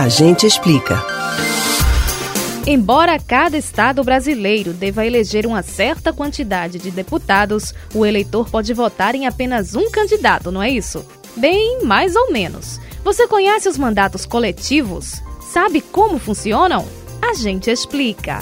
A gente explica. Embora cada estado brasileiro deva eleger uma certa quantidade de deputados, o eleitor pode votar em apenas um candidato, não é isso? Bem, mais ou menos. Você conhece os mandatos coletivos? Sabe como funcionam? A gente explica.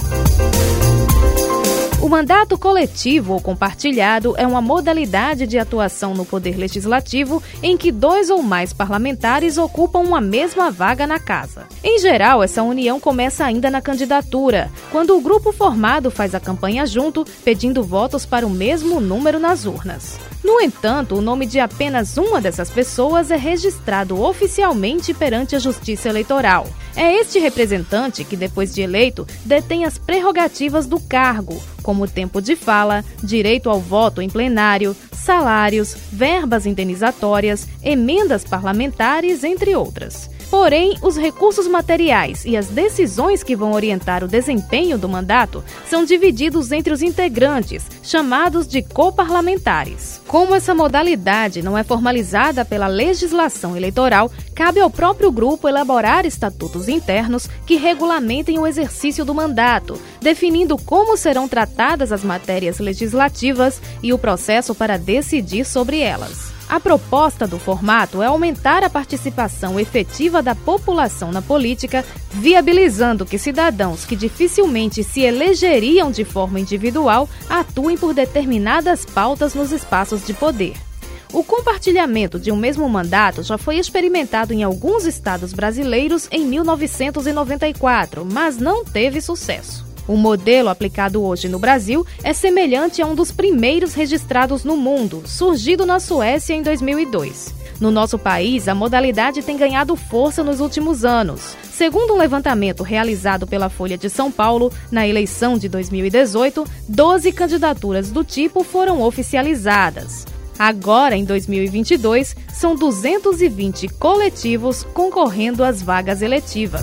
O mandato coletivo ou compartilhado é uma modalidade de atuação no poder legislativo em que dois ou mais parlamentares ocupam uma mesma vaga na casa. Em geral, essa união começa ainda na candidatura, quando o grupo formado faz a campanha junto, pedindo votos para o mesmo número nas urnas. No entanto, o nome de apenas uma dessas pessoas é registrado oficialmente perante a Justiça Eleitoral. É este representante que, depois de eleito, detém as prerrogativas do cargo, como tempo de fala, direito ao voto em plenário, salários, verbas indenizatórias, emendas parlamentares, entre outras. Porém, os recursos materiais e as decisões que vão orientar o desempenho do mandato são divididos entre os integrantes, chamados de coparlamentares. Como essa modalidade não é formalizada pela legislação eleitoral, cabe ao próprio grupo elaborar estatutos internos que regulamentem o exercício do mandato, definindo como serão tratadas as matérias legislativas e o processo para decidir sobre elas. A proposta do formato é aumentar a participação efetiva da população na política, viabilizando que cidadãos que dificilmente se elegeriam de forma individual atuem por determinadas pautas nos espaços de poder. O compartilhamento de um mesmo mandato já foi experimentado em alguns estados brasileiros em 1994, mas não teve sucesso. O modelo aplicado hoje no Brasil é semelhante a um dos primeiros registrados no mundo, surgido na Suécia em 2002. No nosso país, a modalidade tem ganhado força nos últimos anos. Segundo um levantamento realizado pela Folha de São Paulo, na eleição de 2018, 12 candidaturas do tipo foram oficializadas. Agora, em 2022, são 220 coletivos concorrendo às vagas eletivas.